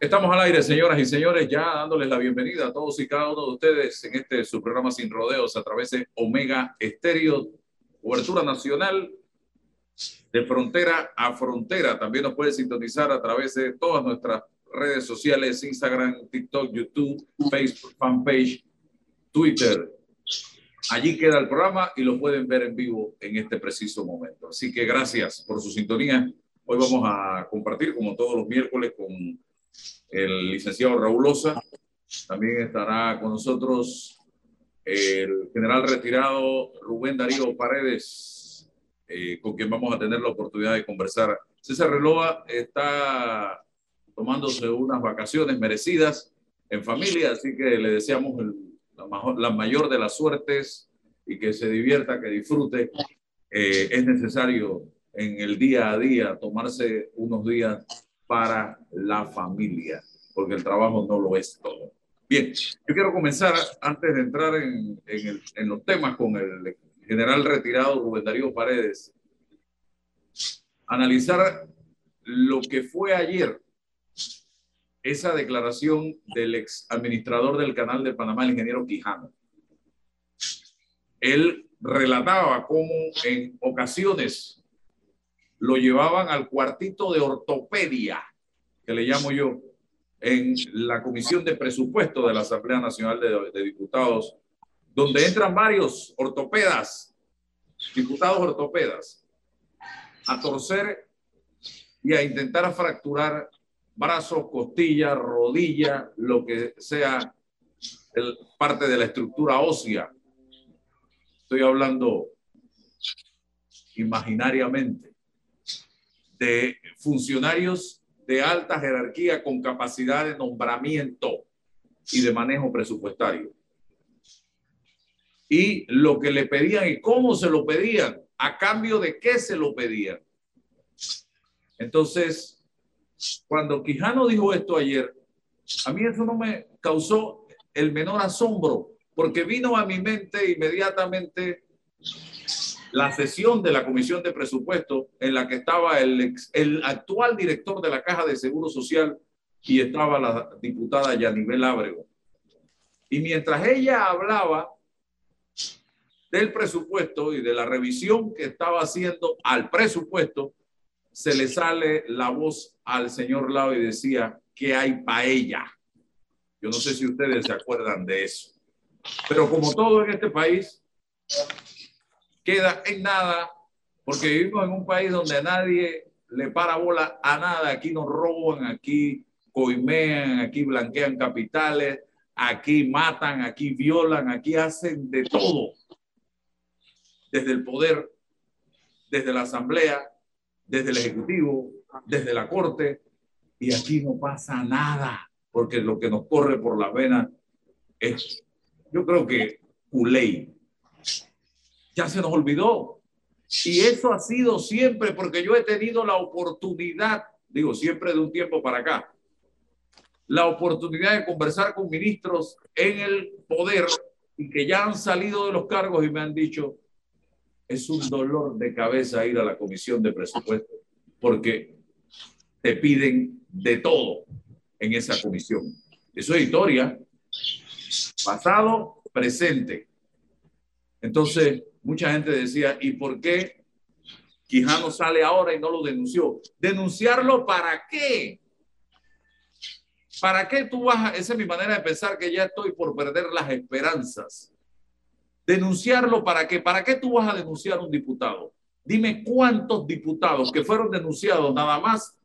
Estamos al aire, señoras y señores, ya dándoles la bienvenida a todos y cada uno de ustedes en este su programa Sin Rodeos a través de Omega Estéreo, cobertura nacional de frontera a frontera. También nos puede sintonizar a través de todas nuestras redes sociales, Instagram, TikTok, YouTube, Facebook, fanpage, Twitter. Allí queda el programa y lo pueden ver en vivo en este preciso momento. Así que gracias por su sintonía. Hoy vamos a compartir, como todos los miércoles, con el licenciado Raúl Osa. También estará con nosotros el general retirado Rubén Darío Paredes, eh, con quien vamos a tener la oportunidad de conversar. César Reloa está tomándose unas vacaciones merecidas en familia, así que le deseamos la, mayor de las suertes y que se divierta, que disfrute. Eh, es necesario en el día a día tomarse unos días para la familia, porque el trabajo no lo es todo. Bien, yo quiero comenzar antes de entrar en, en, el, en los temas con el general retirado Rubén Darío Paredes, analizar lo que fue ayer esa declaración del ex administrador del canal de Panamá, el ingeniero Quijano. Él relataba cómo en ocasiones lo llevaban al cuartito de ortopedia, que le llamo yo, en la Comisión de Presupuesto de la Asamblea Nacional de, Diputados, donde entran varios ortopedas, diputados ortopedas, a torcer y a intentar fracturar brazos, costillas, rodilla, lo que sea el, parte de la estructura ósea. Estoy hablando imaginariamente de funcionarios de alta jerarquía con capacidad de nombramiento y de manejo presupuestario. Y lo que le pedían y cómo se lo pedían, a cambio de qué se lo pedían. Entonces, cuando Quijano dijo esto ayer, a mí eso no me causó el menor asombro, porque vino a mi mente inmediatamente la sesión de la Comisión de Presupuesto en la que estaba el, actual director de la Caja de Seguro Social y estaba la diputada Yanibel Ábrego. Y mientras ella hablaba del presupuesto y de la revisión que estaba haciendo al presupuesto, se le sale la voz al señor Lau y decía que hay paella. Yo no sé si ustedes se acuerdan de eso. Pero como todo en este país, queda en nada, porque vivimos en un país donde a nadie le para bola a nada. Aquí nos roban, aquí coimean, aquí blanquean capitales, aquí matan, aquí violan, aquí hacen de todo. Desde el poder, desde la asamblea, desde el ejecutivo, desde la corte, y aquí no pasa nada, porque lo que nos corre por la vena es, yo creo que culey, ya se nos olvidó. Y eso ha sido siempre porque yo he tenido la oportunidad, digo siempre de un tiempo para acá, la oportunidad de conversar con ministros en el poder y que ya han salido de los cargos y me han dicho, es un dolor de cabeza ir a la comisión de presupuesto porque te piden de todo en esa comisión. Eso es historia, pasado, presente. Entonces, mucha gente decía, ¿y por qué Quijano sale ahora y no lo denunció? ¿Denunciarlo para qué? ¿Para qué tú vas a, esa es mi manera de pensar que ya estoy por perder las esperanzas? ¿Denunciarlo para qué? ¿Para qué tú vas a denunciar a un diputado? Dime cuántos diputados que fueron denunciados nada más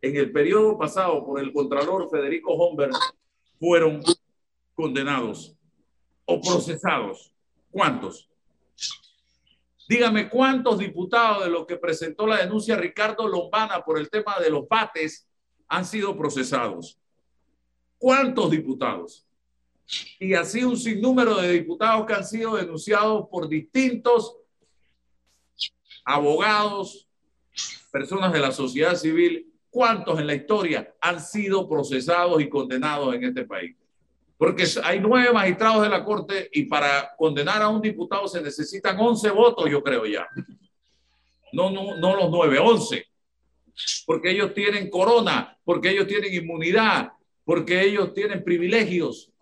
en el periodo pasado por el Contralor Federico Homberg fueron condenados o procesados. ¿Cuántos? Dígame cuántos diputados de los que presentó la denuncia Ricardo Lombana por el tema de los bates han sido procesados. ¿Cuántos diputados? Y así un sinnúmero de diputados que han sido denunciados por distintos abogados, personas de la sociedad civil. ¿Cuántos en la historia han sido procesados y condenados en este país? Porque hay nueve magistrados de la Corte y para condenar a un diputado se necesitan once votos, yo creo ya. No, no, no los nueve, once. Porque ellos tienen corona, porque ellos tienen inmunidad, porque ellos tienen privilegios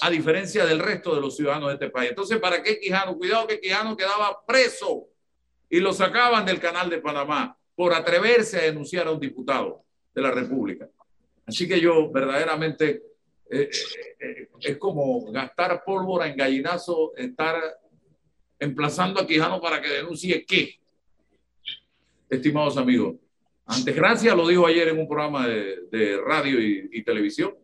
a diferencia del resto de los ciudadanos de este país. Entonces, ¿para qué Quijano? Cuidado que Quijano quedaba preso y lo sacaban del canal de Panamá por atreverse a denunciar a un diputado de la República. Así que yo verdaderamente eh, eh, es como gastar pólvora en gallinazo, estar emplazando a Quijano para que denuncie qué. Estimados amigos, antes Gracia lo dijo ayer en un programa de, radio y televisión.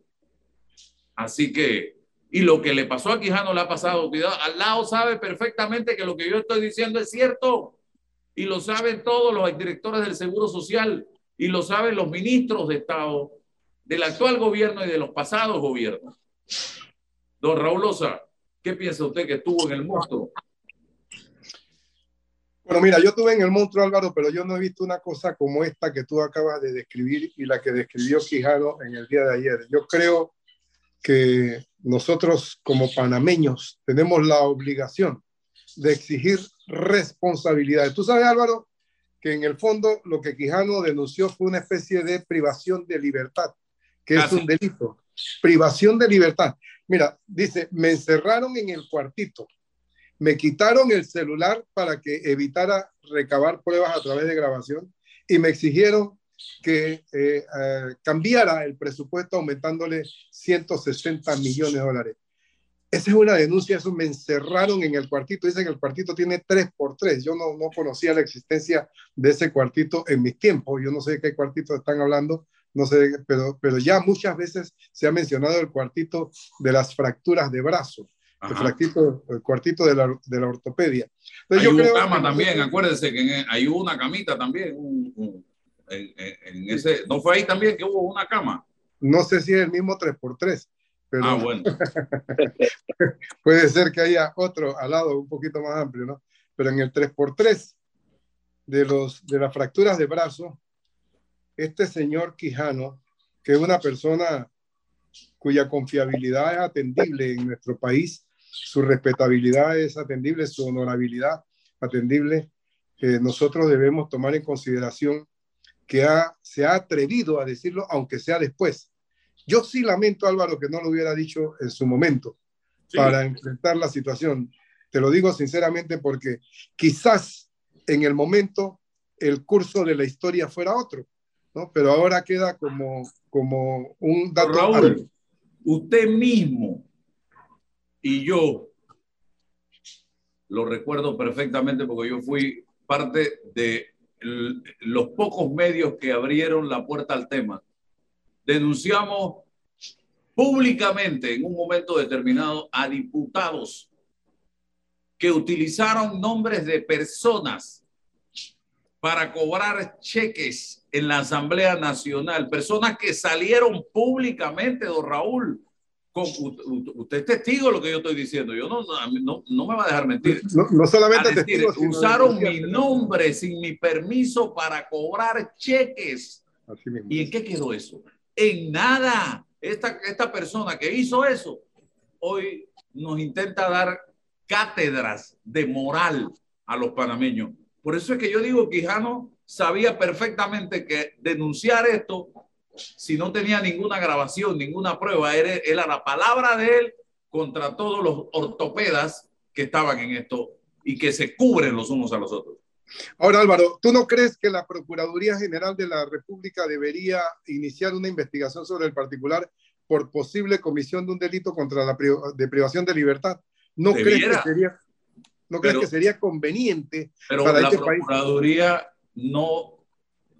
Así que y lo que le pasó a Quijano le ha pasado. Cuidado, al lado sabe perfectamente que lo que yo estoy diciendo es cierto. Y lo saben todos los directores del Seguro Social. Y lo saben los ministros de Estado del actual gobierno y de los pasados gobiernos. Don Raúl Loza, ¿qué piensa usted que estuvo en el monstruo? Bueno, mira, yo estuve en el monstruo, Álvaro, pero yo no he visto una cosa como esta que tú acabas de describir y la que describió Quijano en el día de ayer. Yo creo que nosotros como panameños tenemos la obligación de exigir responsabilidades. Tú sabes, Álvaro, que en el fondo lo que Quijano denunció fue una especie de privación de libertad, que es un delito. Privación de libertad. Mira, dice, me encerraron en el cuartito, me quitaron el celular para que evitara recabar pruebas a través de grabación y me exigieron que eh, eh, cambiara el presupuesto aumentándole 160 millones de dólares. Esa es una denuncia, eso me encerraron en el cuartito. Dicen que el cuartito tiene 3 por 3 Yo no, no conocía la existencia de ese cuartito en mis tiempos. Yo no sé de qué cuartito están hablando, no sé, pero, pero ya muchas veces se ha mencionado el cuartito de las fracturas de brazo. El, cuartito, el cuartito de la, de la ortopedia. hay una cama también, acuérdense que hay una camita también, un, en, ese, ¿no fue ahí también que hubo una cama? No sé si es el mismo 3x3, pero ah, bueno. puede ser que haya otro al lado un poquito más amplio, ¿no? Pero en el 3x3 de, los, de las fracturas de brazo, este señor Quijano, que es una persona cuya confiabilidad es atendible en nuestro país, su respetabilidad es atendible, su honorabilidad atendible, que nosotros debemos tomar en consideración que se ha atrevido a decirlo, aunque sea después. Yo sí lamento, Álvaro, que no lo hubiera dicho en su momento para enfrentar la situación. Te lo digo sinceramente porque quizás en el momento el curso de la historia fuera otro, ¿no? Pero ahora queda como, como un dato. Raúl, usted mismo y yo lo recuerdo perfectamente porque yo fui parte de los pocos medios que abrieron la puerta al tema, denunciamos públicamente en un momento determinado a diputados que utilizaron nombres de personas para cobrar cheques en la Asamblea Nacional, personas que salieron públicamente, don Raúl, usted es testigo de lo que yo estoy diciendo. Yo no, no, no me va a dejar mentir. No, solamente testigo, usaron mi nombre sin mi permiso para cobrar cheques. ¿Y en qué quedó eso? En nada. Esta, esta persona que hizo eso hoy nos intenta dar cátedras de moral a los panameños. Por eso es que yo digo que Quijano sabía perfectamente que denunciar esto si no tenía ninguna grabación, ninguna prueba, era, era la palabra de él contra todos los ortopedas que estaban en esto y que se cubren los unos a los otros. Ahora, Álvaro, ¿tú no crees que la Procuraduría General de la República debería iniciar una investigación sobre el particular por posible comisión de un delito contra la de privación de libertad? ¿No crees que sería, no crees que sería conveniente pero para la este Procuraduría no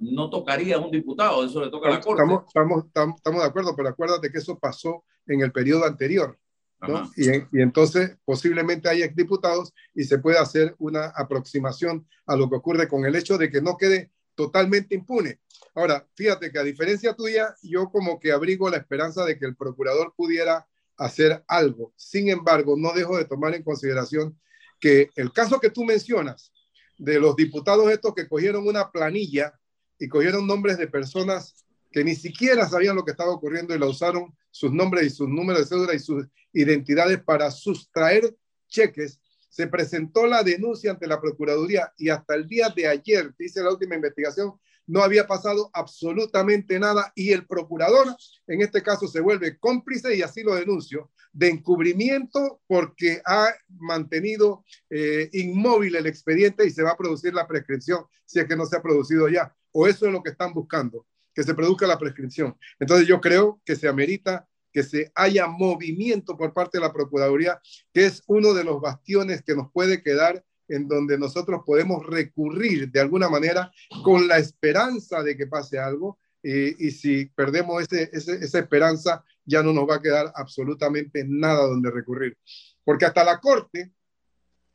no tocaría a un diputado, eso le toca a la Corte. Estamos, estamos, estamos, de acuerdo, pero acuérdate que eso pasó en el periodo anterior. ¿no? Y, y, entonces posiblemente haya diputados y se puede hacer una aproximación a lo que ocurre con el hecho de que no quede totalmente impune. Ahora, fíjate que a diferencia tuya, yo como que abrigo la esperanza de que el procurador pudiera hacer algo. Sin embargo, no dejo de tomar en consideración que el caso que tú mencionas de los diputados estos que cogieron una planilla y cogieron nombres de personas que ni siquiera sabían lo que estaba ocurriendo y la usaron sus nombres y sus números de cédula y sus identidades para sustraer cheques. Se presentó la denuncia ante la Procuraduría y hasta el día de ayer, dice la última investigación, no había pasado absolutamente nada y el procurador en este caso se vuelve cómplice y así lo denuncio de encubrimiento porque ha mantenido eh, inmóvil el expediente y se va a producir la prescripción si es que no se ha producido ya. O eso es lo que están buscando, que se produzca la prescripción. Entonces yo creo que se amerita que se haya movimiento por parte de la Procuraduría, que es uno de los bastiones que nos puede quedar en donde nosotros podemos recurrir de alguna manera con la esperanza de que pase algo. Y si perdemos ese, esa esperanza, ya no nos va a quedar absolutamente nada donde recurrir. Porque hasta la Corte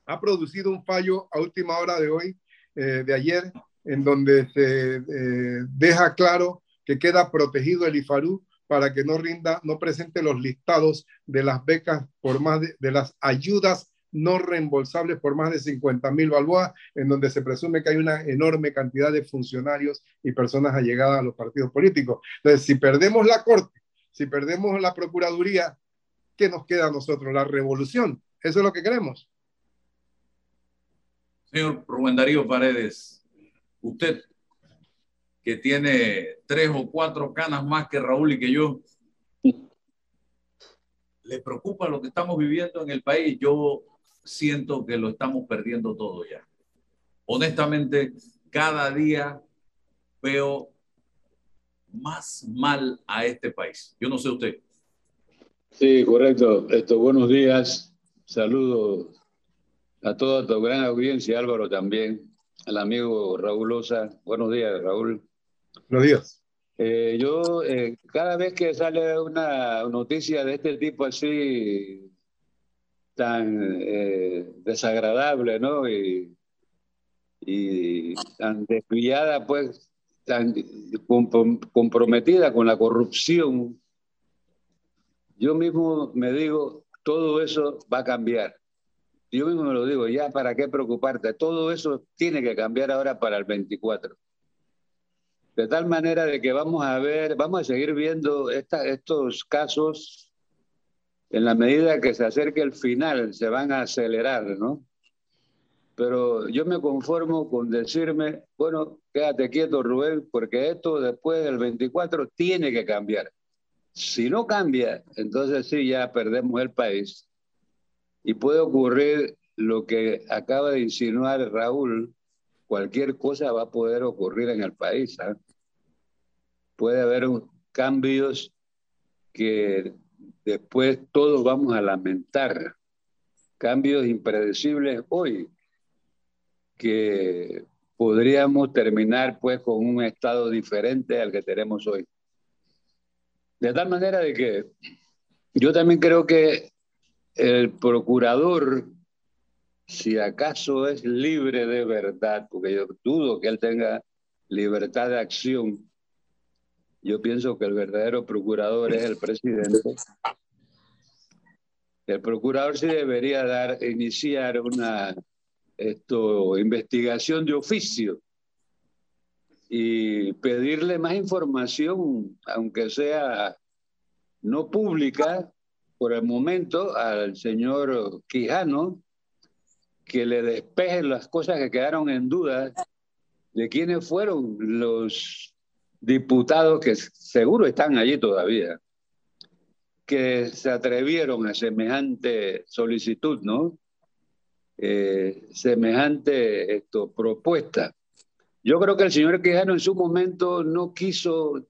ha producido un fallo a última hora de hoy, eh, de ayer, en donde se eh, deja claro que queda protegido el IFARU para que no rinda, no presente los listados de las becas por más de, de las ayudas no reembolsables por más de 50 mil balboas, en donde se presume que hay una enorme cantidad de funcionarios y personas allegadas a los partidos políticos. Entonces, si perdemos la Corte, si perdemos la Procuraduría, ¿qué nos queda a nosotros? La revolución. Eso es lo que queremos. Señor Rubén Darío Paredes, usted que tiene tres o cuatro canas más que Raúl y que yo, ¿le preocupa lo que estamos viviendo en el país? Yo siento que lo estamos perdiendo todo ya. Honestamente, cada día veo más mal a este país. Yo no sé usted. Sí, correcto. Esto, buenos días. Saludos a toda tu gran audiencia, Álvaro también, al amigo Raúl Osa. Buenos días, Raúl. Buenos días. Eh, yo, eh, cada vez que sale una noticia de este tipo así, tan eh, desagradable, ¿no? Y, y tan desviada, pues, tan comprometida con la corrupción, yo mismo me digo, todo eso va a cambiar. Yo mismo me lo digo, ya, ¿para qué preocuparte? Todo eso tiene que cambiar ahora para el 24. De tal manera de que vamos a ver, vamos a seguir viendo estos casos en la medida que se acerque el final, se van a acelerar, ¿no? Pero yo me conformo con decirme, bueno, quédate quieto, Rubén, porque esto después del 24 tiene que cambiar. Si no cambia, entonces sí, ya perdemos el país. Y puede ocurrir lo que acaba de insinuar Raúl, cualquier cosa va a poder ocurrir en el país. ¿ah? Puede haber cambios que después todos vamos a lamentar cambios impredecibles hoy, que podríamos terminar pues con un estado diferente al que tenemos hoy. De tal manera de que yo también creo que el procurador, si acaso es libre de verdad, porque yo dudo que él tenga libertad de acción, yo pienso que el verdadero procurador es el presidente. El procurador sí debería dar, iniciar una esto, investigación de oficio y pedirle más información, aunque sea no pública, por el momento, al señor Quijano, que le despeje las cosas que quedaron en duda de quiénes fueron los diputados que seguro están allí todavía, que se atrevieron a semejante solicitud, ¿no? Eh, semejante esto, propuesta. Yo creo que el señor Quijano en su momento no quiso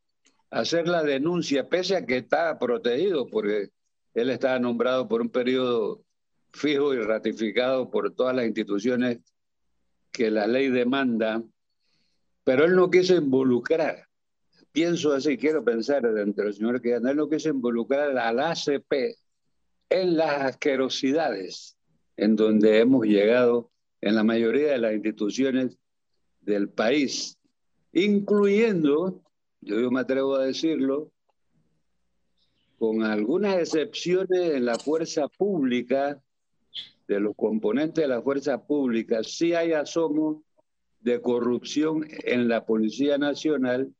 hacer la denuncia, pese a que está protegido, porque él estaba nombrado por un periodo fijo y ratificado por todas las instituciones que la ley demanda, pero él no quiso involucrar pienso así, quiero pensar dentro del señor que no lo que es involucrar al ACP en las asquerosidades en donde hemos llegado en la mayoría de las instituciones del país, incluyendo, yo me atrevo a decirlo, con algunas excepciones en la fuerza pública, de los componentes de la fuerza pública, sí hay asomo de corrupción en la Policía Nacional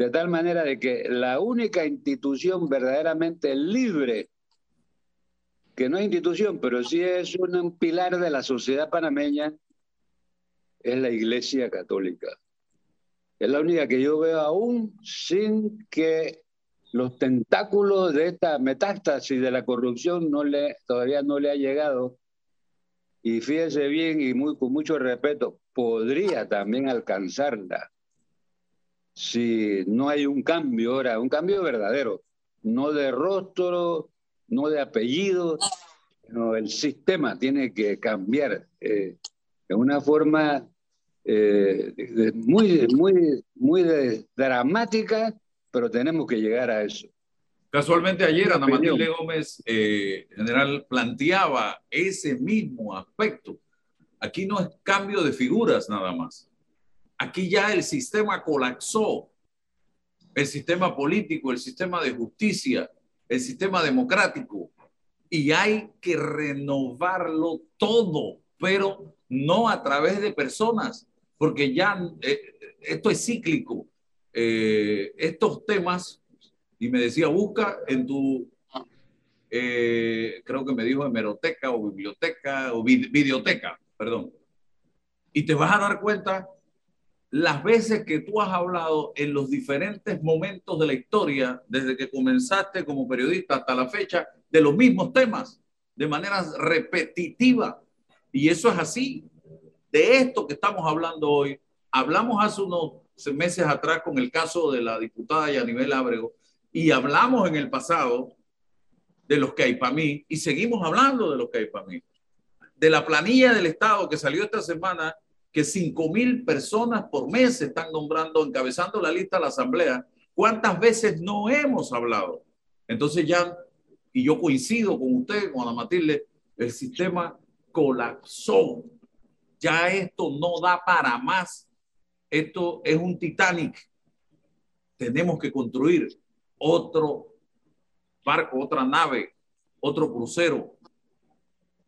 de tal manera de que la única institución verdaderamente libre, que no es institución, pero sí es un pilar de la sociedad panameña, es la Iglesia Católica. es la única que yo veo aún sin que los tentáculos de esta metástasis de la corrupción todavía no le ha llegado. Y fíjese bien y muy, con mucho respeto, podría también alcanzarla si no hay un cambio ahora, un cambio verdadero, no de rostro, no de apellido, el sistema tiene que cambiar eh, de una forma eh, muy, muy, muy dramática, pero tenemos que llegar a eso. Casualmente ayer Ana Matilde Gómez, eh, general, planteaba ese mismo aspecto. Aquí no es cambio de figuras nada más. Aquí ya el sistema colapsó. El sistema político, el sistema de justicia, el sistema democrático. Y hay que renovarlo todo, pero no a través de personas, porque ya eh, esto es cíclico. Eh, estos temas, y me decía, busca en tu, eh, creo que me dijo hemeroteca o biblioteca o videoteca, perdón, y te vas a dar cuenta las veces que tú has hablado en los diferentes momentos de la historia, desde que comenzaste como periodista hasta la fecha, de los mismos temas, de manera repetitiva. Y eso es así. De esto que estamos hablando hoy, hablamos hace unos meses atrás con el caso de la diputada Yanibel Ábrego y hablamos en el pasado de los que hay para mí y seguimos hablando de los que hay para mí. De la planilla del Estado que salió esta semana que 5 mil personas por mes están nombrando, encabezando la lista de la Asamblea. ¿Cuántas veces no hemos hablado? Entonces ya, y yo coincido con usted, con Ana Matilde, el sistema colapsó. Ya esto no da para más. Esto es un Titanic. Tenemos que construir otro barco, otra nave, otro crucero,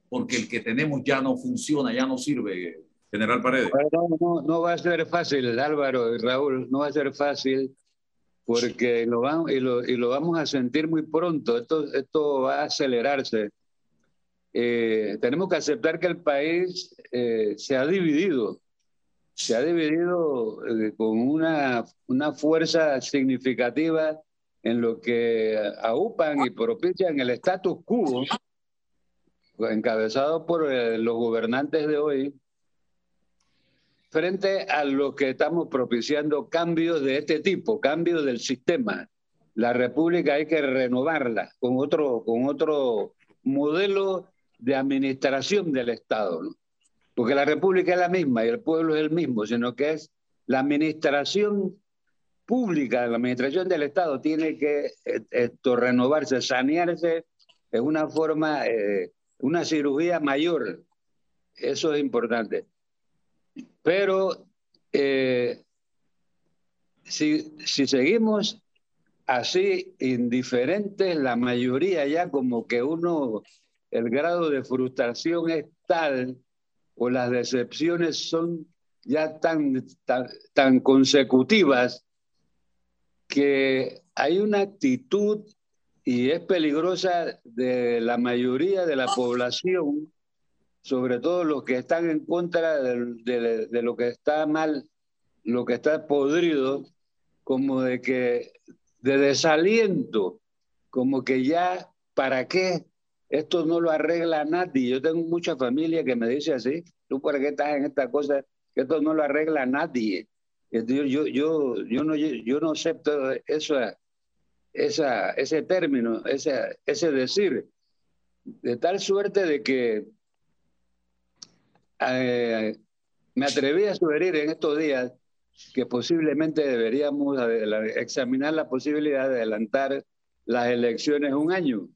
porque el que tenemos ya no funciona, ya no sirve. General Paredes. No, va a ser fácil, Álvaro y Raúl, no va a ser fácil porque lo, y lo, vamos a sentir muy pronto. Esto, va a acelerarse. Eh, tenemos que aceptar que el país eh, se ha dividido, se ha dividido eh, con una, fuerza significativa en lo que aupan y propician el status quo, encabezado por los gobernantes de hoy, frente a lo que estamos propiciando cambios de este tipo, cambios del sistema. La República hay que renovarla con otro, con otro modelo de administración del Estado, porque la República es la misma y el pueblo es el mismo, sino que es la administración pública, la administración del Estado tiene que eh, renovarse, sanearse en una forma, eh, una cirugía mayor. Eso es importante. Pero eh, si, si seguimos así indiferentes, la mayoría ya como que uno, el grado de frustración es tal o las decepciones son ya tan, tan, tan consecutivas que hay una actitud y es peligrosa de la mayoría de la población sobre todo los que están en contra de, lo que está mal, lo que está podrido, como de que, de desaliento, como que ya, ¿para qué? Esto no lo arregla nadie. Yo tengo mucha familia que me dice así, tú para qué estás en esta cosa, esto no lo arregla nadie. Yo, yo, yo, yo, no, yo no acepto eso, esa, ese término, ese, ese decir, de tal suerte de que eh, me atreví a sugerir en estos días que posiblemente deberíamos examinar la posibilidad de adelantar las elecciones un año,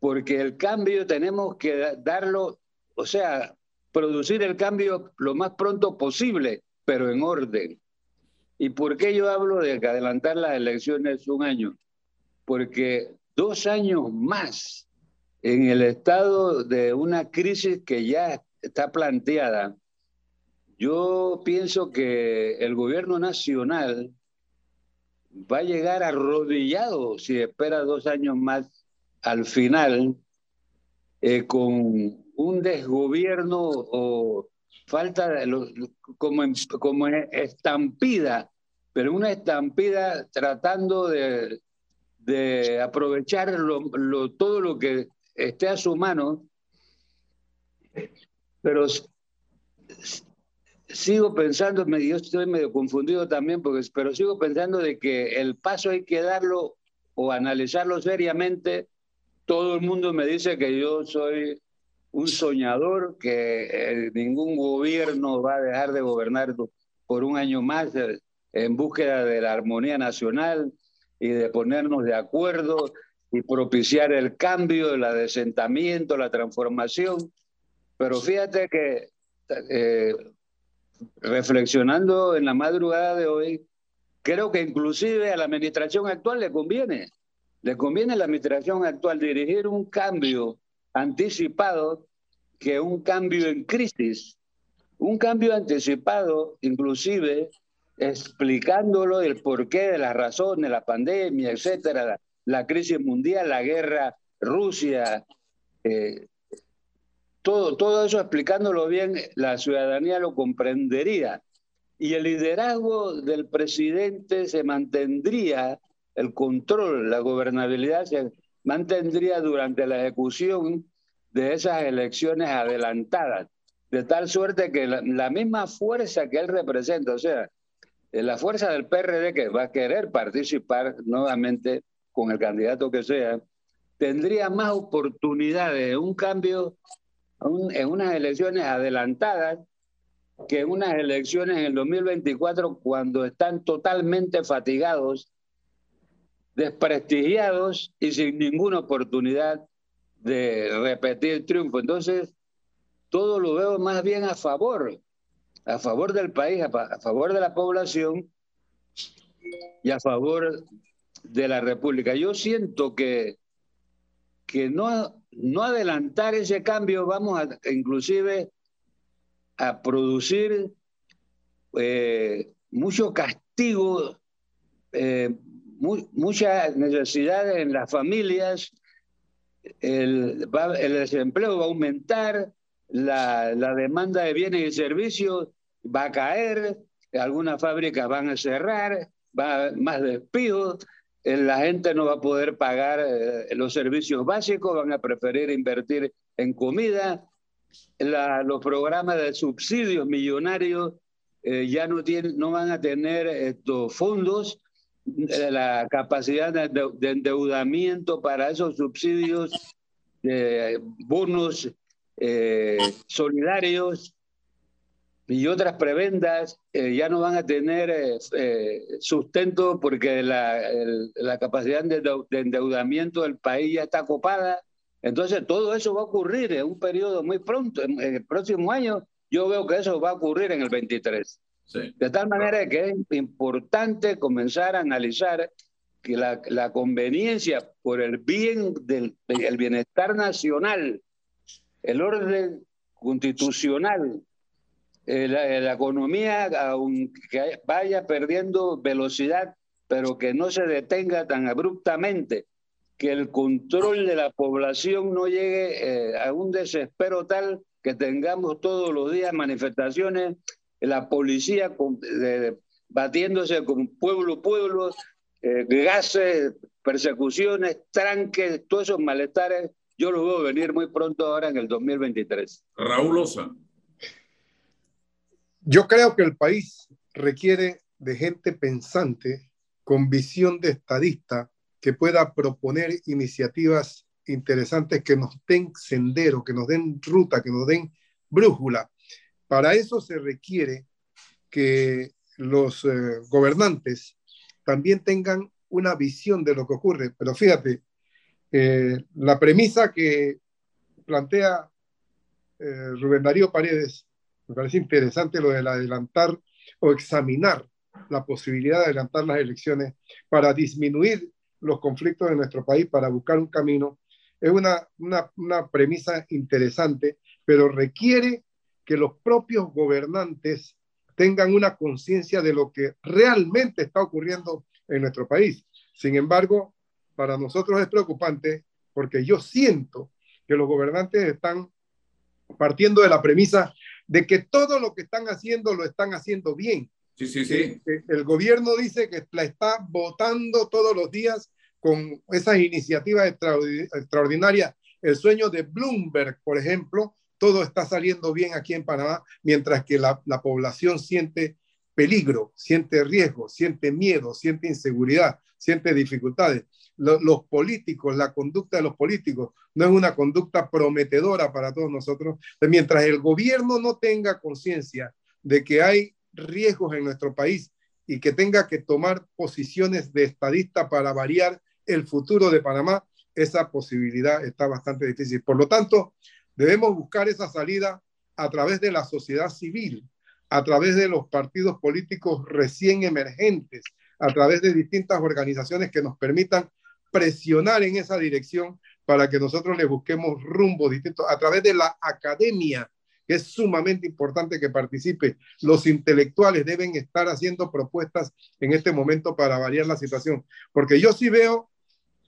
porque el cambio tenemos que darlo, o sea, producir el cambio lo más pronto posible, pero en orden. ¿Y por qué yo hablo de adelantar las elecciones un año? Porque dos años más en el estado de una crisis que ya está planteada, yo pienso que el gobierno nacional va a llegar arrodillado si espera dos años más al final eh, con un desgobierno o falta como, como estampida, pero una estampida tratando de, de aprovechar todo lo que esté a su mano, pero sigo pensando, yo estoy medio confundido también, porque, pero sigo pensando de que el paso hay que darlo o analizarlo seriamente. Todo el mundo me dice que yo soy un soñador, que eh, ningún gobierno va a dejar de gobernar por un año más eh, en búsqueda de la armonía nacional y de ponernos de acuerdo y propiciar el cambio, el asentamiento, la transformación. Pero fíjate que eh, reflexionando en la madrugada de hoy, creo que inclusive a la administración actual le conviene, le conviene a la administración actual dirigir un cambio anticipado que un cambio en crisis, un cambio anticipado inclusive explicándolo el porqué de las razones, la pandemia, etcétera, la, crisis mundial, la guerra, Rusia, eh, todo, todo eso explicándolo bien, la ciudadanía lo comprendería. Y el liderazgo del presidente se mantendría, el control, la gobernabilidad se mantendría durante la ejecución de esas elecciones adelantadas, de tal suerte que la, misma fuerza que él representa, o sea, eh, la fuerza del PRD que va a querer participar nuevamente con el candidato que sea, tendría más oportunidades de un cambio en unas elecciones adelantadas que en unas elecciones en el 2024 cuando están totalmente fatigados, desprestigiados y sin ninguna oportunidad de repetir el triunfo. Entonces, todo lo veo más bien a favor, a favor del país, a, favor de la población y a favor de la República. Yo siento que, que no, no adelantar ese cambio, vamos a inclusive a producir eh, mucho castigo, eh, muchas necesidades en las familias, el, el desempleo va a aumentar, la, demanda de bienes y servicios va a caer, algunas fábricas van a cerrar, va a más despidos, la gente no va a poder pagar eh, los servicios básicos, van a preferir invertir en comida, la, los programas de subsidios millonarios eh, ya no, tienen, no van a tener estos fondos eh, la capacidad de, endeudamiento para esos subsidios, eh, bonos eh, solidarios y otras prebendas ya no van a tener sustento porque la, la capacidad de, endeudamiento del país ya está copada. Entonces todo eso va a ocurrir en un periodo muy pronto, en el próximo año. Yo veo que eso va a ocurrir en el 23. De tal manera que es importante comenzar a analizar que la, la conveniencia por el bien del el bienestar nacional, el orden constitucional, eh, la, la, economía, aunque vaya perdiendo velocidad, pero que no se detenga tan abruptamente, que el control de la población no llegue eh, a un desespero tal que tengamos todos los días manifestaciones la policía batiéndose con pueblo pueblo, eh, gases, persecuciones, tranques, todos esos malestares, yo los veo venir muy pronto ahora en el 2023. Raúl Osa. Yo creo que el país requiere de gente pensante, con visión de estadista, que pueda proponer iniciativas interesantes que nos den sendero, que nos den ruta, que nos den brújula para eso se requiere que los eh, gobernantes también tengan una visión de lo que ocurre. Pero fíjate, eh, la premisa que plantea eh, Rubén Darío Paredes, me parece interesante lo de adelantar o examinar la posibilidad de adelantar las elecciones para disminuir los conflictos de nuestro país, para buscar un camino. Es una, una, una premisa interesante, pero requiere que los propios gobernantes tengan una conciencia de lo que realmente está ocurriendo en nuestro país. Sin embargo, para nosotros es preocupante porque yo siento que los gobernantes están partiendo de la premisa de que todo lo que están haciendo lo están haciendo bien. Sí, sí, sí. El gobierno dice que la está votando todos los días con esas iniciativas extraordinarias. El sueño de Bloomberg, por ejemplo, todo está saliendo bien aquí en Panamá, mientras que la, la población siente peligro, siente riesgo, siente miedo, siente inseguridad, siente dificultades. Los, políticos, la conducta de los políticos no es una conducta prometedora para todos nosotros. Mientras el gobierno no tenga conciencia de que hay riesgos en nuestro país y que tenga que tomar posiciones de estadista para variar el futuro de Panamá, esa posibilidad está bastante difícil. Por lo tanto, debemos buscar esa salida a través de la sociedad civil, a través de los partidos políticos recién emergentes, a través de distintas organizaciones que nos permitan presionar en esa dirección para que nosotros le busquemos rumbo distintos, a través de la academia, que es sumamente importante que participe. Los intelectuales deben estar haciendo propuestas en este momento para variar la situación, porque yo sí veo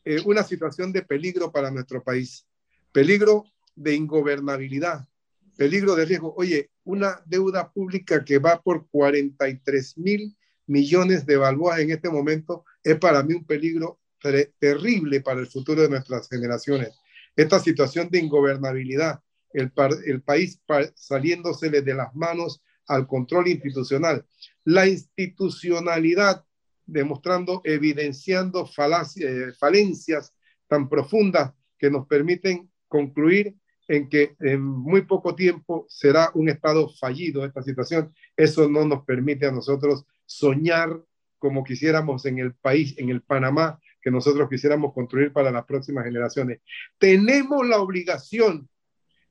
eh, una situación de peligro para nuestro país, peligro de ingobernabilidad, peligro de riesgo. Oye, una deuda pública que va por 43 mil millones de balboas en este momento es para mí un peligro terrible para el futuro de nuestras generaciones. Esta situación de ingobernabilidad, el, el país saliéndosele de las manos al control institucional, la institucionalidad demostrando, evidenciando eh, falencias tan profundas que nos permiten concluir en que en muy poco tiempo será un Estado fallido esta situación. Eso no nos permite a nosotros soñar como quisiéramos en el país, en el Panamá, que nosotros quisiéramos construir para las próximas generaciones. Tenemos la obligación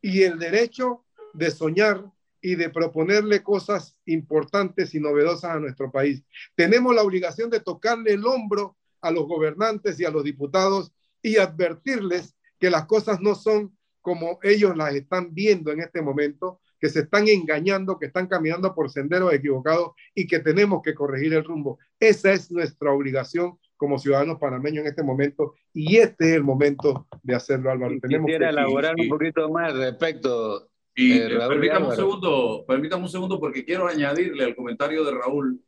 y el derecho de soñar y de proponerle cosas importantes y novedosas a nuestro país. Tenemos la obligación de tocarle el hombro a los gobernantes y a los diputados y advertirles que las cosas no son como ellos las están viendo en este momento, que se están engañando, que están caminando por senderos equivocados y que tenemos que corregir el rumbo. Esa es nuestra obligación como ciudadanos panameños en este momento y este es el momento de hacerlo, Álvaro. Tenemos quisiera que... elaborar un poquito más respecto. Y eh, permítame un segundo, permítame un segundo porque quiero añadirle al comentario de Raúl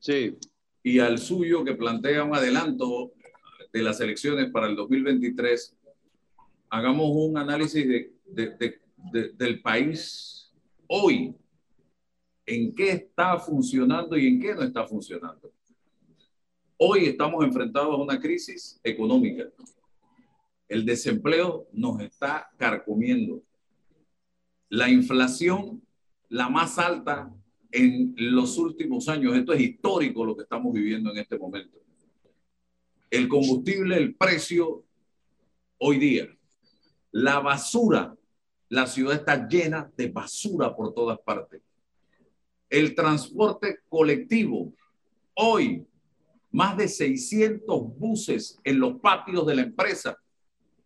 sí. y al suyo que plantea un adelanto de las elecciones para el 2023 hagamos un análisis del país hoy, en qué está funcionando y en qué no está funcionando. Hoy estamos enfrentados a una crisis económica. El desempleo nos está carcomiendo. La inflación, la más alta en los últimos años. Esto es histórico lo que estamos viviendo en este momento. El combustible, el precio hoy día la basura, la ciudad está llena de basura por todas partes. El transporte colectivo, hoy, más de 600 buses en los patios de la empresa,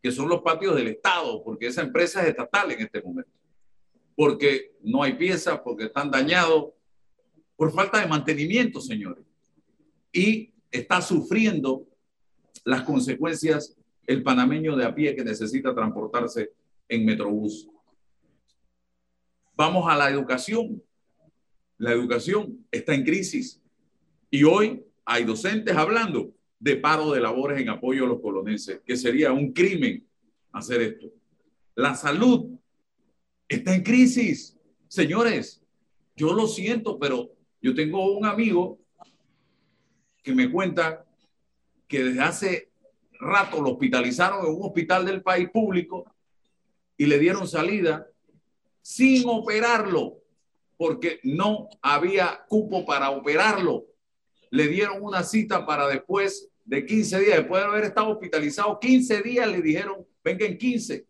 que son los patios del Estado, porque esa empresa es estatal en este momento. Porque no hay piezas, porque están dañados, por falta de mantenimiento, señores. Y está sufriendo las consecuencias el panameño de a pie que necesita transportarse en Metrobús. Vamos a la educación. La educación está en crisis y hoy hay docentes hablando de paro de labores en apoyo a los colonenses, que sería un crimen hacer esto. La salud está en crisis. Señores, yo lo siento, pero yo tengo un amigo que me cuenta que desde hace rato lo hospitalizaron en un hospital del país público y le dieron salida sin operarlo, porque no había cupo para operarlo. Le dieron una cita para después de 15 días, después de haber estado hospitalizado 15 días, le dijeron, venga en 15.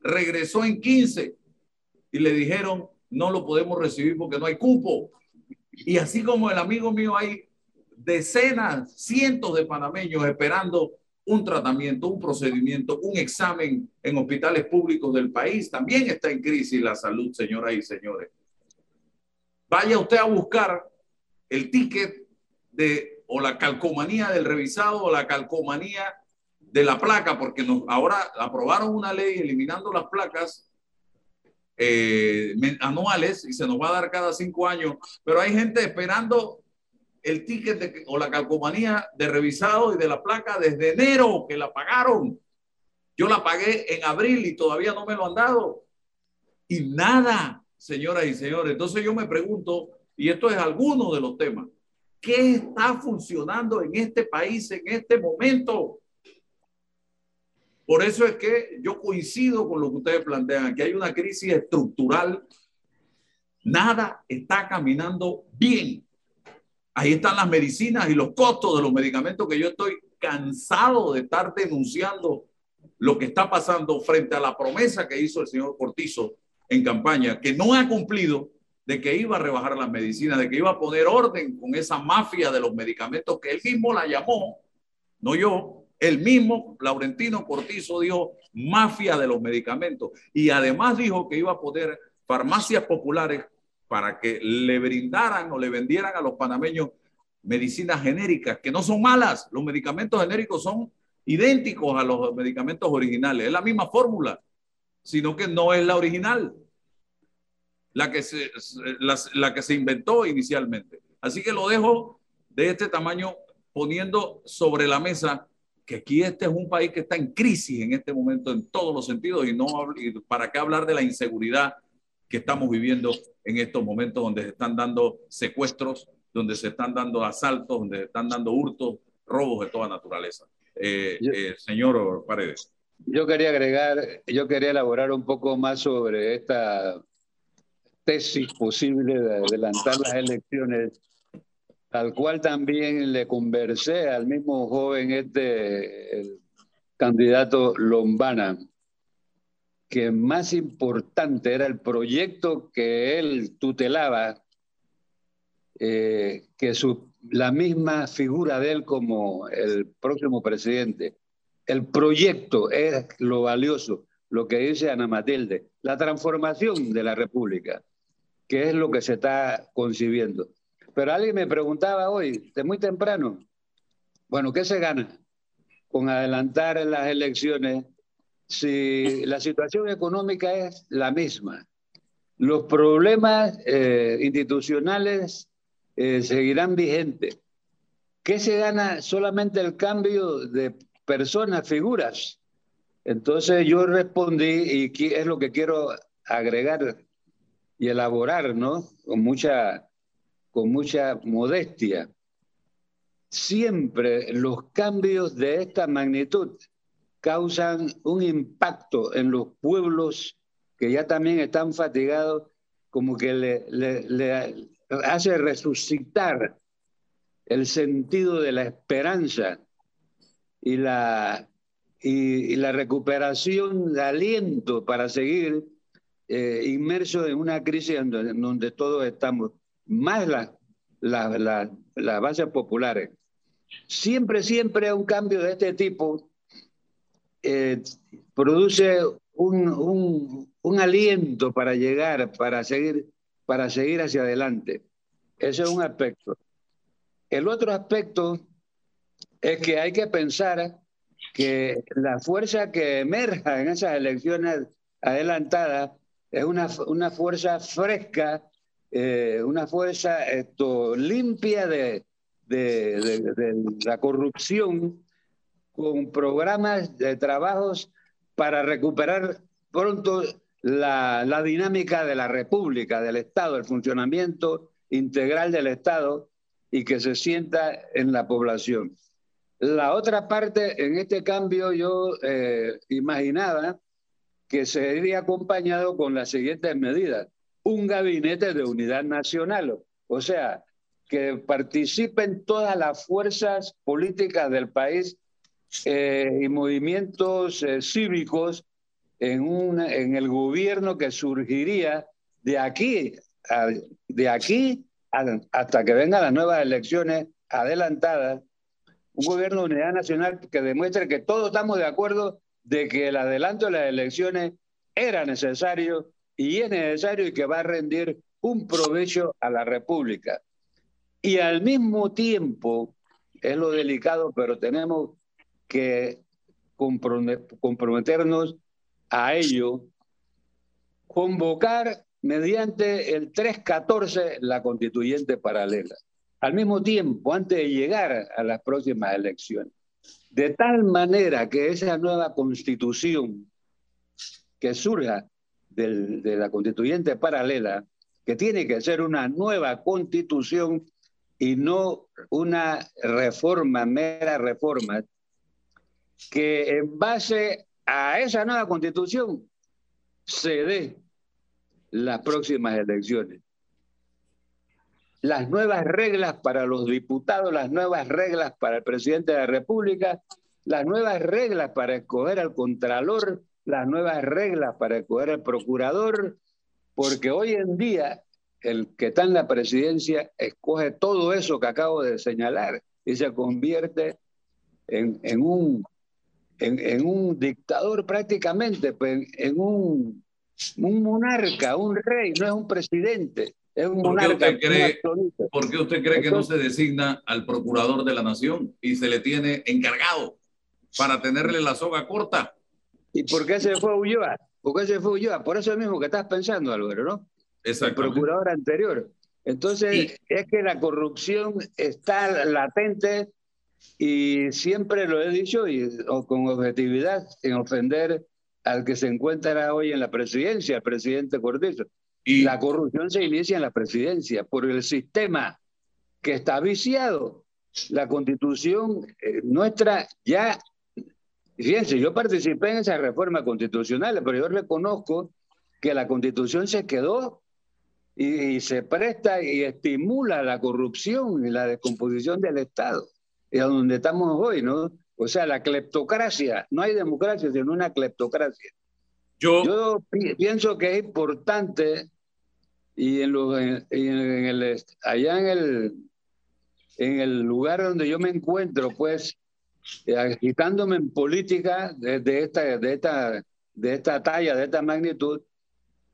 Regresó en 15 y le dijeron, no lo podemos recibir porque no hay cupo. Y así como el amigo mío, hay decenas, cientos de panameños esperando un tratamiento, un procedimiento, un examen en hospitales públicos del país. También está en crisis la salud, señoras y señores. Vaya usted a buscar el ticket de o la calcomanía del revisado o la calcomanía de la placa, porque ahora aprobaron una ley eliminando las placas eh, anuales y se nos va a dar cada cinco años, pero hay gente esperando el ticket o la calcomanía de revisado y de la placa desde enero que la pagaron. Yo la pagué en abril y todavía no me lo han dado. Y nada, señoras y señores. Entonces yo me pregunto, y esto es alguno de los temas, ¿qué está funcionando en este país en este momento? Por eso es que yo coincido con lo que ustedes plantean, que hay una crisis estructural. Nada está caminando bien. Ahí están las medicinas y los costos de los medicamentos que yo estoy cansado de estar denunciando lo que está pasando frente a la promesa que hizo el señor Cortizo en campaña, que no ha cumplido de que iba a rebajar las medicinas, de que iba a poner orden con esa mafia de los medicamentos que él mismo la llamó, no yo, el mismo Laurentino Cortizo dijo mafia de los medicamentos y además dijo que iba a poner farmacias populares para que le brindaran o le vendieran a los panameños medicinas genéricas, que no son malas. Los medicamentos genéricos son idénticos a los medicamentos originales. Es la misma fórmula, sino que no es la original, la que se, la, que se inventó inicialmente. Así que lo dejo de este tamaño poniendo sobre la mesa que aquí este es un país que está en crisis en este momento en todos los sentidos y no para qué hablar de la inseguridad que estamos viviendo en estos momentos donde se están dando secuestros, donde se están dando asaltos, donde se están dando hurtos, robos de toda naturaleza. Eh, eh, señor Paredes. Yo quería agregar, yo quería elaborar un poco más sobre esta tesis posible de adelantar las elecciones, al cual también le conversé al mismo joven este, el candidato Lombana que más importante era el proyecto que él tutelaba eh, que la misma figura de él como el próximo presidente. El proyecto es lo valioso, lo que dice Ana Matilde, la transformación de la República, que es lo que se está concibiendo. Pero alguien me preguntaba hoy, de muy temprano, bueno, ¿qué se gana con adelantar las elecciones si la situación económica es la misma. Los problemas eh, institucionales eh, seguirán vigentes. ¿Qué se gana solamente el cambio de personas, figuras? Entonces yo respondí, y es lo que quiero agregar y elaborar, ¿no? Con mucha, con mucha modestia. Siempre los cambios de esta magnitud causan un impacto en los pueblos que ya también están fatigados, como que le, hace resucitar el sentido de la esperanza y la, y, la recuperación de aliento para seguir eh, inmersos en una crisis en donde, todos estamos, más las la, la, bases populares. Siempre, siempre un cambio de este tipo eh, produce un, un, aliento para llegar, para seguir, para seguir hacia adelante. Ese es un aspecto. El otro aspecto es que hay que pensar que la fuerza que emerja en esas elecciones adelantadas es una, una fuerza fresca, eh, una fuerza esto, limpia de, de, de, la corrupción con programas de trabajos para recuperar pronto la, la, dinámica de la República, del Estado, el funcionamiento integral del Estado y que se sienta en la población. La otra parte, en este cambio yo eh, imaginaba que sería acompañado con las siguientes medidas. Un gabinete de unidad nacional, o sea, que participen todas las fuerzas políticas del país eh, y movimientos eh, cívicos en, en el gobierno que surgiría de aquí, de aquí hasta que vengan las nuevas elecciones adelantadas, un gobierno de unidad nacional que demuestre que todos estamos de acuerdo de que el adelanto de las elecciones era necesario y es necesario y que va a rendir un provecho a la República. Y al mismo tiempo, es lo delicado, pero tenemos que comprometernos a ello convocar mediante el 314 la constituyente paralela, al mismo tiempo, antes de llegar a las próximas elecciones. De tal manera que esa nueva constitución que surja de la constituyente paralela, que tiene que ser una nueva constitución y no una reforma, mera reforma, que en base a esa nueva constitución se dé las próximas elecciones. Las nuevas reglas para los diputados, las nuevas reglas para el presidente de la República, las nuevas reglas para escoger al contralor, las nuevas reglas para escoger al procurador, porque hoy en día el que está en la presidencia escoge todo eso que acabo de señalar y se convierte en, un, en, un dictador prácticamente, pues, en un, un monarca, un rey, no es un presidente. Es un ¿Por qué usted cree, ¿por qué usted cree que no se designa al procurador de la nación y se le tiene encargado para tenerle la soga corta? ¿Y por qué se fue Ulloa? ¿Por qué se fue Ulloa? Por eso mismo que estás pensando, Álvaro, ¿no? El procurador anterior. Entonces, es que la corrupción está latente y siempre lo he dicho y con objetividad, sin ofender al que se encuentra hoy en la presidencia, el presidente Cortizo. Y la corrupción se inicia en la presidencia por el sistema que está viciado. La constitución eh, nuestra ya Fíjense, yo participé en esa reforma constitucional, pero yo reconozco que la constitución se quedó y, se presta y estimula la corrupción y la descomposición del Estado, y a donde estamos hoy, ¿no? O sea, la cleptocracia, no hay democracia, sino una cleptocracia. Yo, yo pienso que es importante, y en, en el, allá en el, en el lugar donde yo me encuentro, pues, eh, agitándome en política de, esta, de, esta, de esta talla, de esta magnitud,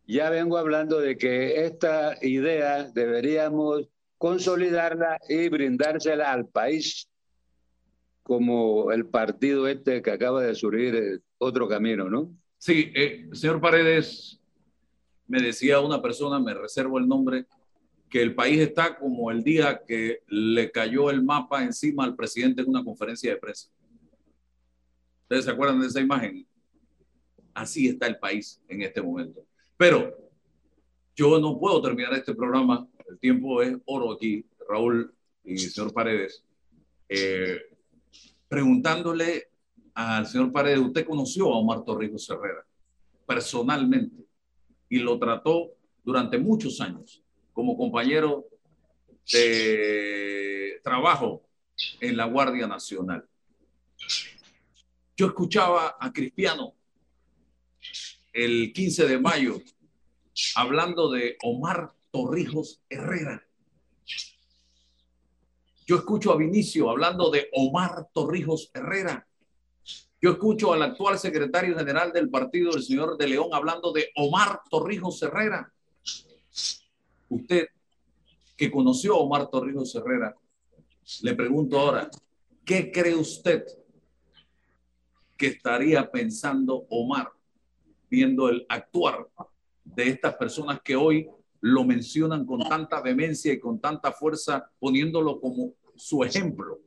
ya vengo hablando de que esta idea deberíamos consolidarla y brindársela al país como el partido este que acaba de surgir eh, otro camino, ¿no? Sí, eh, señor Paredes, me decía una persona, me reservo el nombre, que el país está como el día que le cayó el mapa encima al presidente en una conferencia de prensa. ¿Ustedes se acuerdan de esa imagen? Así está el país en este momento. Pero yo no puedo terminar este programa, el tiempo es oro aquí, Raúl y señor Paredes, eh, preguntándole al señor Paredes, usted conoció a Omar Torrijos Herrera personalmente y lo trató durante muchos años como compañero de trabajo en la Guardia Nacional. Yo escuchaba a Cristiano el 15 de mayo hablando de Omar Torrijos Herrera. Yo escucho a Vinicio hablando de Omar Torrijos Herrera. Yo escucho al actual secretario general del partido, el señor de León, hablando de Omar Torrijos Herrera. Usted, que conoció a Omar Torrijos Herrera, le pregunto ahora, ¿qué cree usted que estaría pensando Omar viendo el actuar de estas personas que hoy lo mencionan con tanta vehemencia y con tanta fuerza, poniéndolo como su ejemplo?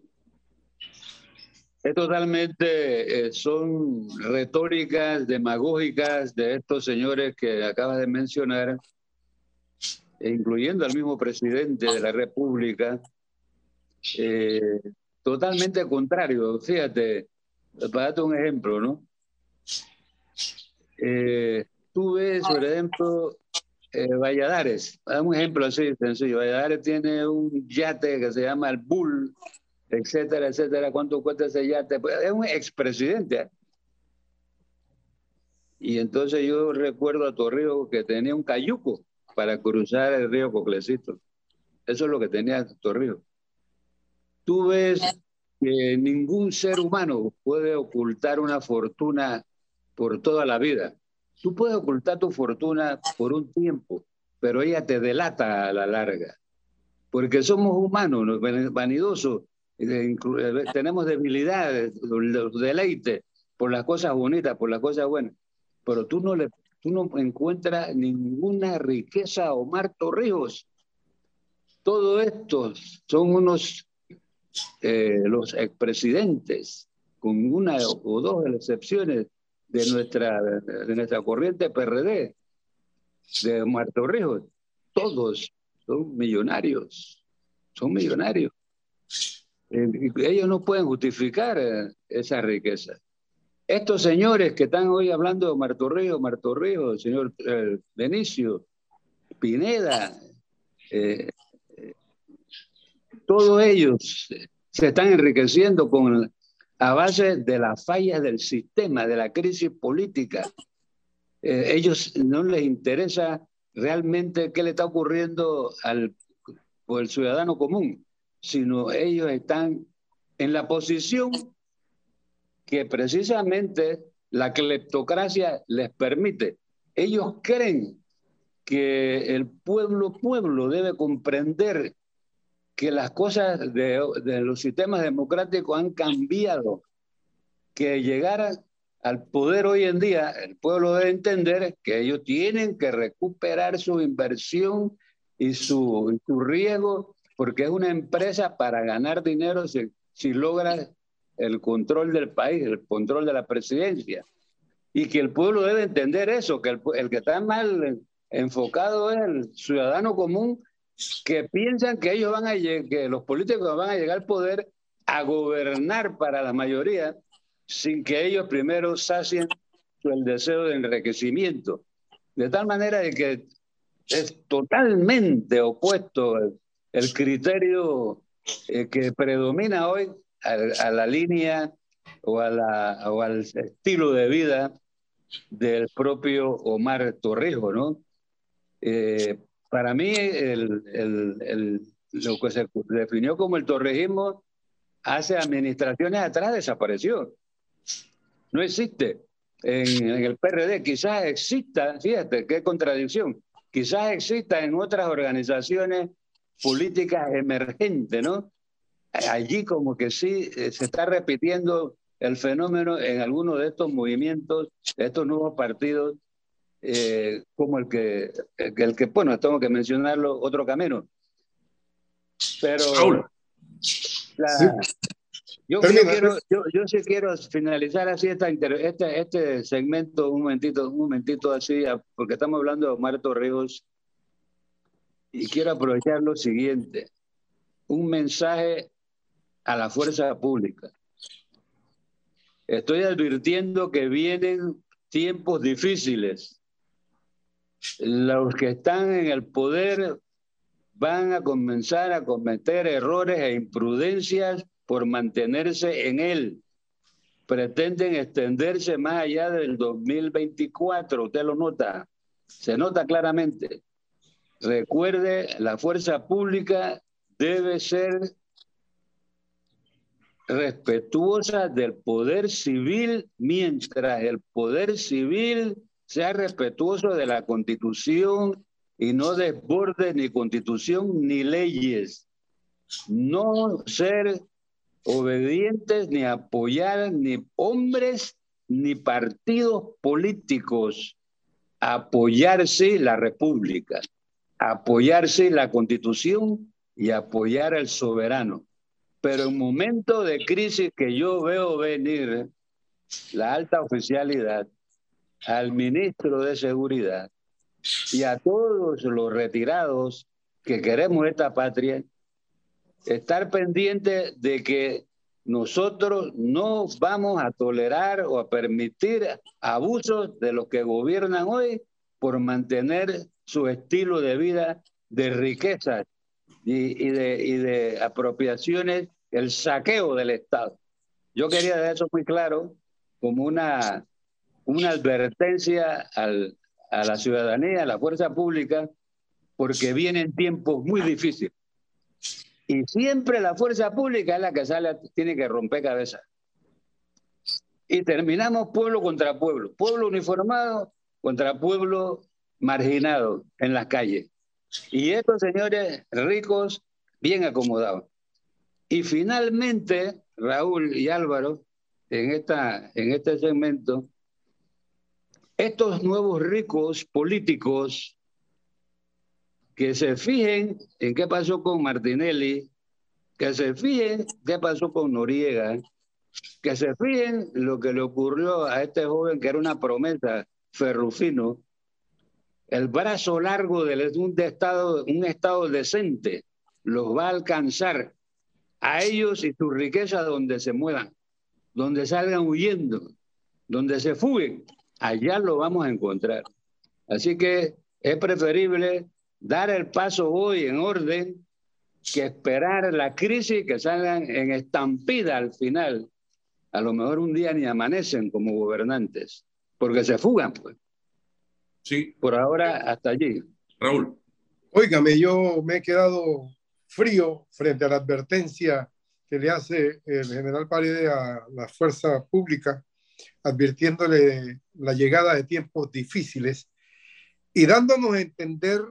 Es totalmente, eh, son retóricas demagógicas de estos señores que acabas de mencionar, e incluyendo al mismo presidente de la República, eh, totalmente contrario. Fíjate, para darte un ejemplo, ¿no? Eh, tú ves, por ejemplo, eh, Valladares, un ejemplo así sencillo. Valladares tiene un yate que se llama el Bull, etcétera, etcétera. ¿Cuánto cuesta ese yate? Pues, es un expresidente. ¿eh? Y entonces yo recuerdo a Torrijos que tenía un cayuco para cruzar el río Coclecito. Eso es lo que tenía Torrijos. Tú ves que ningún ser humano puede ocultar una fortuna por toda la vida. Tú puedes ocultar tu fortuna por un tiempo, pero ella te delata a la larga. Porque somos humanos, vanidosos, tenemos debilidades, deleites por las cosas bonitas, por las cosas buenas. Pero tú no le tú no encuentras ninguna riqueza Omar Torrijos. Todos estos son unos, eh, los expresidentes, con una o dos excepciones de nuestra, de nuestra corriente PRD, de Omar Torrijos. Todos son millonarios, son millonarios. Eh, ellos no pueden justificar eh, esa riqueza. Estos señores que están hoy hablando de Martorrillo, el señor eh, Benicio, Pineda, todos ellos se están enriqueciendo con, a base de las fallas del sistema, de la crisis política. ellos no les interesa realmente qué le está ocurriendo al, al ciudadano común sino ellos están en la posición que precisamente la cleptocracia les permite. Ellos creen que el pueblo pueblo debe comprender que las cosas de, los sistemas democráticos han cambiado, que llegar al poder hoy en día, el pueblo debe entender que ellos tienen que recuperar su inversión y su, su riesgo porque es una empresa para ganar dinero si, si logra el control del país, el control de la presidencia. Y que el pueblo debe entender eso, que el, el que está mal enfocado es el ciudadano común que piensan que ellos van a que los políticos van a llegar al poder a gobernar para la mayoría sin que ellos primero sacien el deseo de enriquecimiento. De tal manera de que es totalmente opuesto el criterio eh, que predomina hoy a, la línea o, al estilo de vida del propio Omar Torrijos, ¿no? Eh, para mí, lo que se definió como el torrejismo hace administraciones atrás desapareció. No existe. En, el PRD quizás exista, fíjate qué contradicción, quizás exista en otras organizaciones política emergente, ¿no? Allí como que sí eh, se está repitiendo el fenómeno en algunos de estos movimientos, estos nuevos partidos, eh, como el que, el que, bueno, tengo que mencionarlo, otro camino. Pero yo, quiero, yo, yo, sí quiero finalizar así esta este, este segmento, un momentito, un momentito así, porque estamos hablando de Omar Torrijos y quiero aprovechar lo siguiente, un mensaje a la fuerza pública. Estoy advirtiendo que vienen tiempos difíciles. Los que están en el poder van a comenzar a cometer errores e imprudencias por mantenerse en él. Pretenden extenderse más allá del 2024, usted lo nota, se nota claramente. Recuerde, la fuerza pública debe ser respetuosa del poder civil mientras el poder civil sea respetuoso de la constitución y no desborde ni constitución ni leyes. No ser obedientes ni apoyar ni hombres ni partidos políticos. Apoyarse la república apoyarse la constitución y apoyar al soberano. Pero en momento de crisis que yo veo venir, la alta oficialidad, al ministro de Seguridad y a todos los retirados que queremos esta patria, estar pendiente de que nosotros no vamos a tolerar o a permitir abusos de los que gobiernan hoy por mantener su estilo de vida de riqueza y, de, y de apropiaciones, el saqueo del Estado. Yo quería dejar eso muy claro como una, una advertencia a la ciudadanía, a la fuerza pública, porque vienen tiempos muy difíciles. Y siempre la fuerza pública es la que sale, tiene que romper cabezas. Y terminamos pueblo contra pueblo, pueblo uniformado contra pueblo marginados en las calles. Y estos señores ricos bien acomodados. Y finalmente, Raúl y Álvaro, en, en este segmento, estos nuevos ricos políticos que se fijen en qué pasó con Martinelli, que se fijen qué pasó con Noriega, que se fijen lo que le ocurrió a este joven que era una promesa, Ferrufino, el brazo largo de un estado, un estado decente los va a alcanzar a ellos y su riqueza donde se muevan, donde salgan huyendo, donde se fuguen, allá lo vamos a encontrar. Así que es preferible dar el paso hoy en orden que esperar la crisis que salgan en estampida al final. A lo mejor un día ni amanecen como gobernantes, porque se fugan, pues. Sí. Por ahora, hasta allí. Raúl. Óigame, yo me he quedado frío frente a la advertencia que le hace el general Paredes a la fuerza pública, advirtiéndole la llegada de tiempos difíciles y dándonos a entender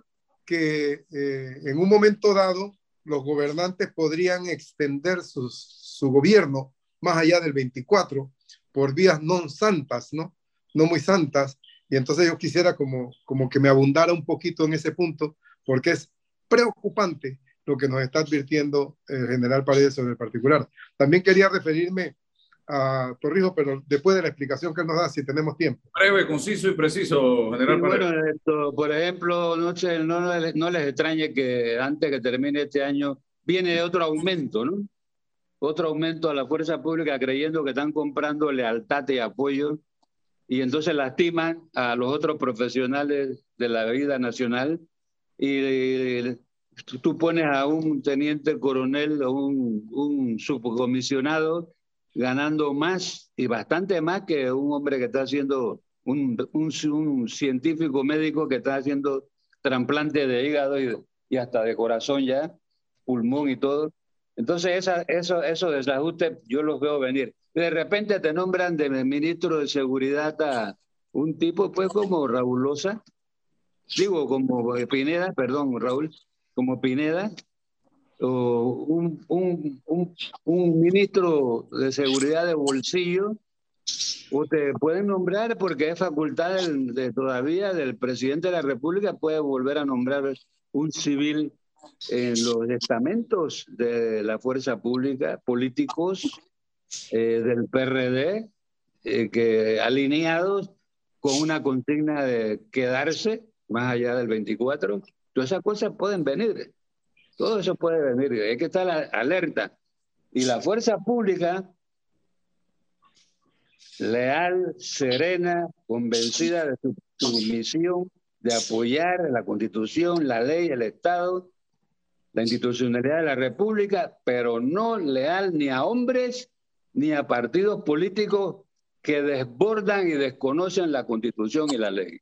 que eh, en un momento dado los gobernantes podrían extender su gobierno más allá del 24 por vías no santas, ¿no? No muy santas. Y entonces yo quisiera como, como que me abundara un poquito en ese punto, porque es preocupante lo que nos está advirtiendo el general Paredes sobre el particular. También quería referirme a Torrijos, pero después de la explicación que él nos da, si tenemos tiempo. Breve, conciso y preciso, general Bueno, esto, por ejemplo, no, no, no, les extrañe que antes que termine este año viene otro aumento, ¿no? Otro aumento a la fuerza pública creyendo que están comprando lealtad y apoyo y entonces lastiman a los otros profesionales de la vida nacional y tú pones a un teniente coronel o un, un subcomisionado ganando más y bastante más que un hombre que está haciendo, un, un, científico médico que está haciendo trasplante de hígado y, y, hasta de corazón ya, pulmón y todo. Entonces esa, eso, esos desajustes yo los veo venir. De repente te nombran de ministro de seguridad a un tipo pues como Raúl Loza, digo como Pineda, perdón Raúl, como Pineda, un, un, un, un, ministro de seguridad de bolsillo, te pueden nombrar porque es facultad de, todavía del presidente de la República, puede volver a nombrar un civil en los estamentos de la fuerza pública, políticos eh, del PRD, eh, que alineados con una consigna de quedarse más allá del 24. Todas esas cosas pueden venir. Todo eso puede venir, hay que estar alerta. Y la fuerza pública, leal, serena, convencida de su, misión de apoyar la constitución, la ley, el Estado, la institucionalidad de la República, pero no leal ni a hombres ni a partidos políticos que desbordan y desconocen la constitución y la ley.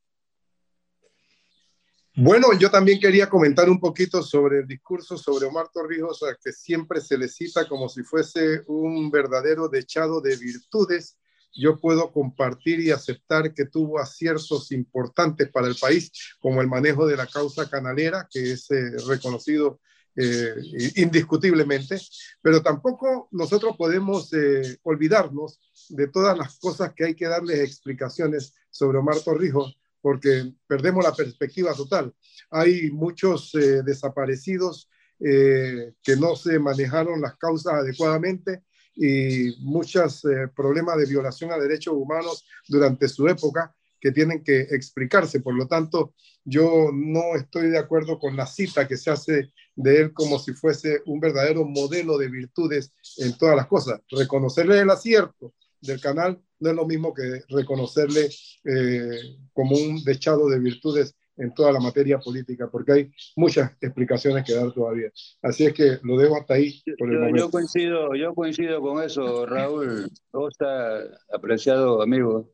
Bueno, yo también quería comentar un poquito sobre el discurso sobre Omar Torrijos, que siempre se le cita como si fuese un verdadero dechado de virtudes. Yo puedo compartir y aceptar que tuvo aciertos importantes para el país, como el manejo de la causa canalera, que es eh, reconocido eh, indiscutiblemente, pero tampoco nosotros podemos eh, olvidarnos de todas las cosas que hay que darles explicaciones sobre Omar Torrijos, porque perdemos la perspectiva total. Hay muchos eh, desaparecidos eh, que no se manejaron las causas adecuadamente y muchos eh, problemas de violación a derechos humanos durante su época que tienen que explicarse. Por lo tanto, yo no estoy de acuerdo con la cita que se hace de él como si fuese un verdadero modelo de virtudes en todas las cosas. Reconocerle el acierto del canal no es lo mismo que reconocerle eh, como un dechado de virtudes en toda la materia política, porque hay muchas explicaciones que dar todavía. Así es que lo dejo hasta ahí por el yo, momento. Yo coincido, yo coincido con eso, Raúl. Costa, apreciado amigo.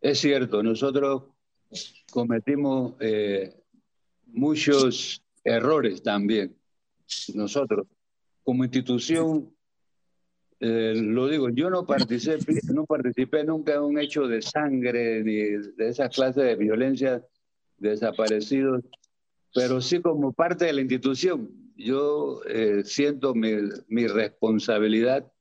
Es cierto, nosotros cometimos eh, muchos errores también. Nosotros, como institución, eh, lo digo, yo no participé, no participé nunca en un hecho de sangre ni de esa clase de violencia desaparecidos, pero sí como parte de la institución. Yo eh, siento mi, mi, responsabilidad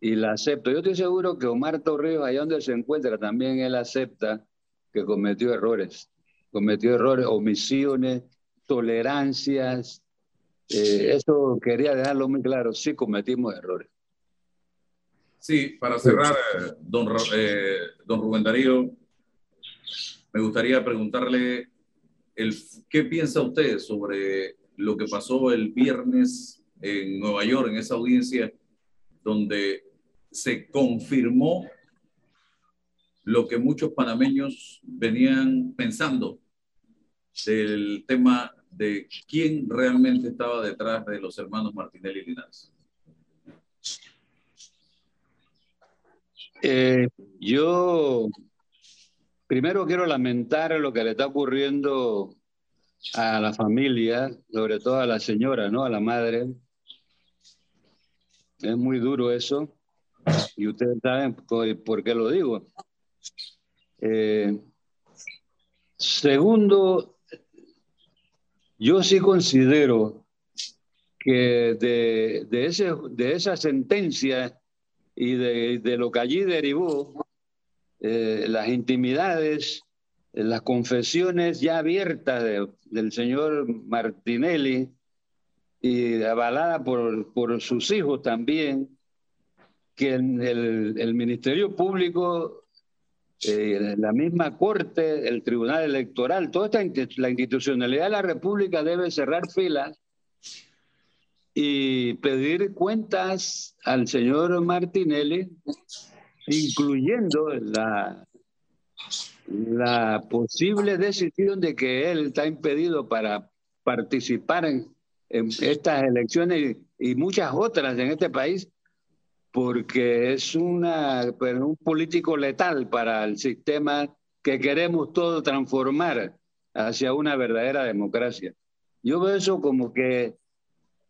y la acepto. Yo estoy seguro que Omar Torrijos, allá donde se encuentra, también él acepta que cometió errores, cometió errores, omisiones, tolerancias. Eh, eso quería dejarlo muy claro, sí cometimos errores. Sí, para cerrar, don, eh, don Rubén Darío, me gustaría preguntarle el, qué piensa usted sobre lo que pasó el viernes en Nueva York, en esa audiencia, donde se confirmó lo que muchos panameños venían pensando del tema de quién realmente estaba detrás de los hermanos Martinelli y Linares. Eh, yo primero quiero lamentar lo que le está ocurriendo a la familia, sobre todo a la señora, ¿no? A la madre. Es muy duro eso. Y ustedes saben por, qué lo digo. Eh, segundo, yo sí considero que de, de, ese, de esa sentencia y de, lo que allí derivó, eh, las intimidades, las confesiones ya abiertas del señor Martinelli y avalada por, por sus hijos también, que el, el Ministerio Público, eh, la misma Corte, el Tribunal Electoral, toda esta la institucionalidad de la República debe cerrar filas y pedir cuentas al señor Martinelli, incluyendo la, la posible decisión de que él está impedido para participar en, estas elecciones y, muchas otras en este país, porque es una, un político letal para el sistema que queremos todos transformar hacia una verdadera democracia. Yo veo eso como que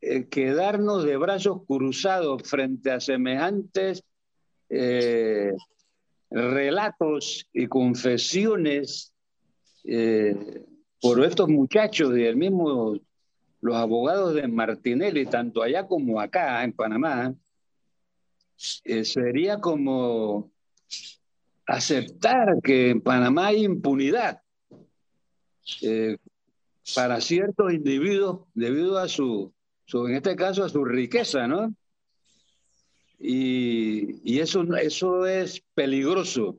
eh, quedarnos de brazos cruzados frente a semejantes eh, relatos y confesiones eh, por estos muchachos y el mismo los abogados de Martinelli, tanto allá como acá en Panamá, sería como aceptar que en Panamá hay impunidad para ciertos individuos debido a su en este caso a su riqueza, ¿no? Y, eso, eso es peligroso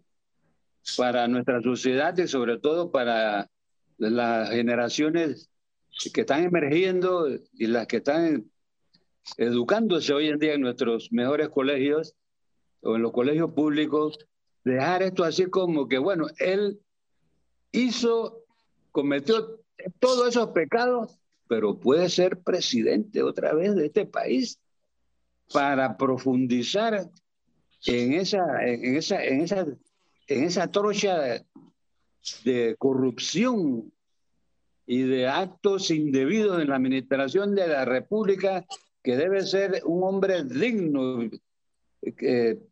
para nuestra sociedad y sobre todo para las generaciones que están emergiendo y las que están educándose hoy en día en nuestros mejores colegios o en los colegios públicos, dejar esto así como que, bueno, él hizo, cometió todos esos pecados pero puede ser presidente otra vez de este país para profundizar en esa, en esa, en esa, en esa trocha de, corrupción y de actos indebidos en la administración de la República, que debe ser un hombre digno,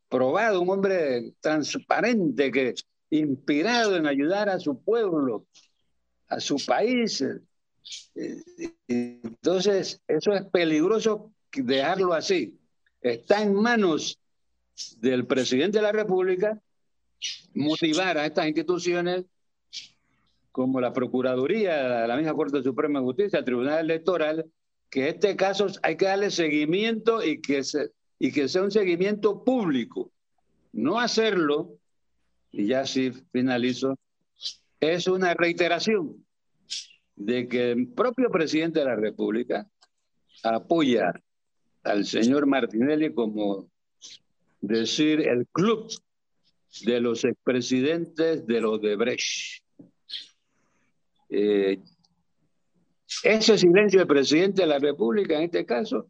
probado, un hombre transparente, que inspirado en ayudar a su pueblo, a su país, entonces, eso es peligroso dejarlo así. Está en manos del presidente de la República motivar a estas instituciones como la Procuraduría, la misma Corte Suprema de Justicia, el Tribunal Electoral, que este caso hay que darle seguimiento y que, y que sea un seguimiento público. No hacerlo, y ya sí finalizo, es una reiteración de que el propio presidente de la República apoya al señor Martinelli como decir el club de los expresidentes de los de Brecht. Eh, ese silencio del presidente de la República, en este caso,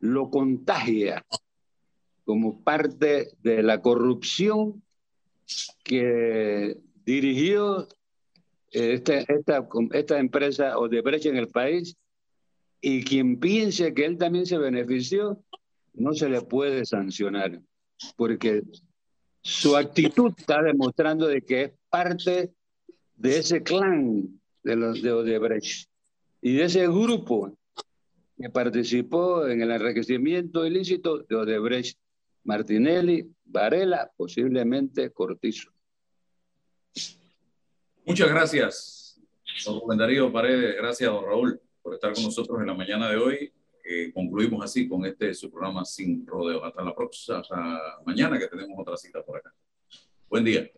lo contagia como parte de la corrupción que dirigió esta, esta, esta empresa o de brecha en el país y quien piense que él también se benefició, no se le puede sancionar, porque su actitud está demostrando de que es parte de ese clan de los de Odebrecht y de ese grupo que participó en el enriquecimiento ilícito de Odebrecht, Martinelli, Varela, posiblemente Cortizo. Muchas gracias, don Rubén Paredes. Gracias, don Raúl, por estar con nosotros en la mañana de hoy. Eh, concluimos así con este su programa sin rodeo. Hasta la próxima, hasta mañana que tenemos otra cita por acá. Buen día.